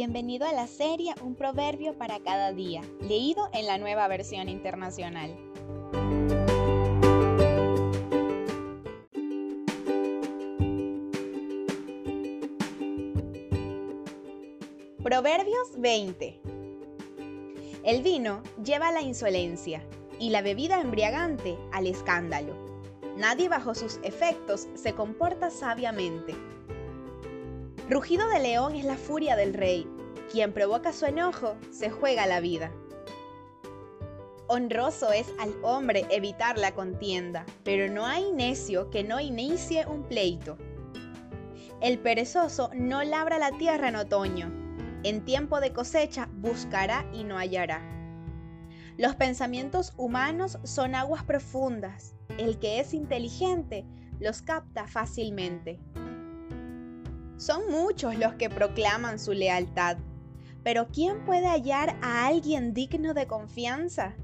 Bienvenido a la serie Un proverbio para cada día, leído en la nueva versión internacional. Proverbios 20. El vino lleva la insolencia y la bebida embriagante al escándalo. Nadie bajo sus efectos se comporta sabiamente. Rugido de león es la furia del rey. Quien provoca su enojo se juega la vida. Honroso es al hombre evitar la contienda, pero no hay necio que no inicie un pleito. El perezoso no labra la tierra en otoño. En tiempo de cosecha buscará y no hallará. Los pensamientos humanos son aguas profundas. El que es inteligente los capta fácilmente. Son muchos los que proclaman su lealtad, pero ¿quién puede hallar a alguien digno de confianza?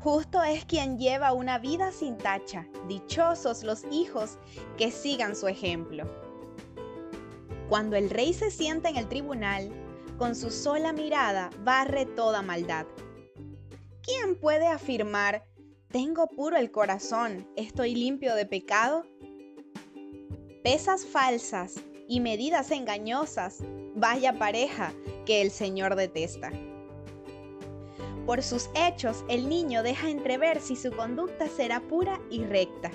Justo es quien lleva una vida sin tacha, dichosos los hijos que sigan su ejemplo. Cuando el rey se sienta en el tribunal, con su sola mirada barre toda maldad. ¿Quién puede afirmar, tengo puro el corazón, estoy limpio de pecado? pesas falsas y medidas engañosas, vaya pareja que el Señor detesta. Por sus hechos el niño deja entrever si su conducta será pura y recta.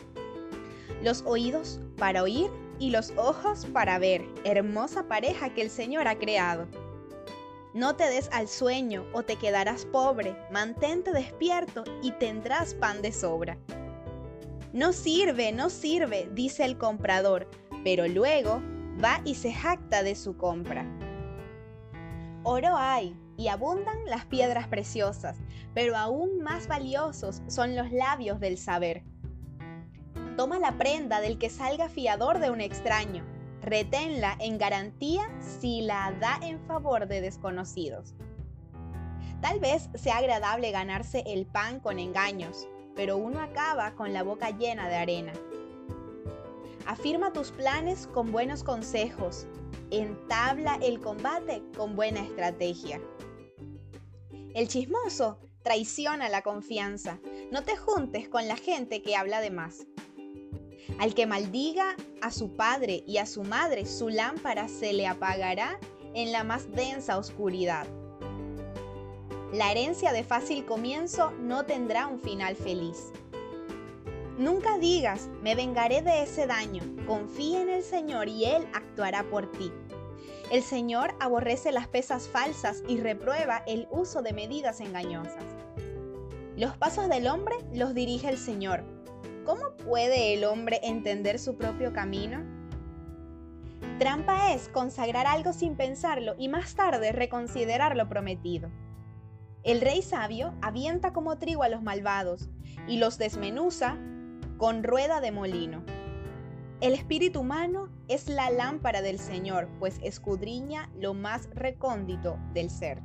Los oídos para oír y los ojos para ver, hermosa pareja que el Señor ha creado. No te des al sueño o te quedarás pobre, mantente despierto y tendrás pan de sobra. No sirve, no sirve, dice el comprador, pero luego va y se jacta de su compra. Oro hay y abundan las piedras preciosas, pero aún más valiosos son los labios del saber. Toma la prenda del que salga fiador de un extraño, reténla en garantía si la da en favor de desconocidos. Tal vez sea agradable ganarse el pan con engaños, pero uno acaba con la boca llena de arena. Afirma tus planes con buenos consejos. Entabla el combate con buena estrategia. El chismoso traiciona la confianza. No te juntes con la gente que habla de más. Al que maldiga a su padre y a su madre, su lámpara se le apagará en la más densa oscuridad. La herencia de fácil comienzo no tendrá un final feliz. Nunca digas, me vengaré de ese daño. Confía en el Señor y Él actuará por ti. El Señor aborrece las pesas falsas y reprueba el uso de medidas engañosas. Los pasos del hombre los dirige el Señor. ¿Cómo puede el hombre entender su propio camino? Trampa es consagrar algo sin pensarlo y más tarde reconsiderar lo prometido. El rey sabio avienta como trigo a los malvados y los desmenuza con rueda de molino. El espíritu humano es la lámpara del Señor, pues escudriña lo más recóndito del ser.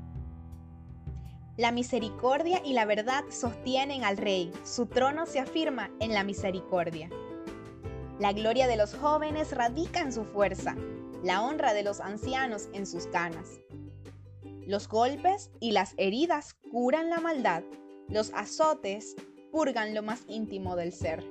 La misericordia y la verdad sostienen al rey, su trono se afirma en la misericordia. La gloria de los jóvenes radica en su fuerza, la honra de los ancianos en sus canas. Los golpes y las heridas curan la maldad, los azotes purgan lo más íntimo del ser.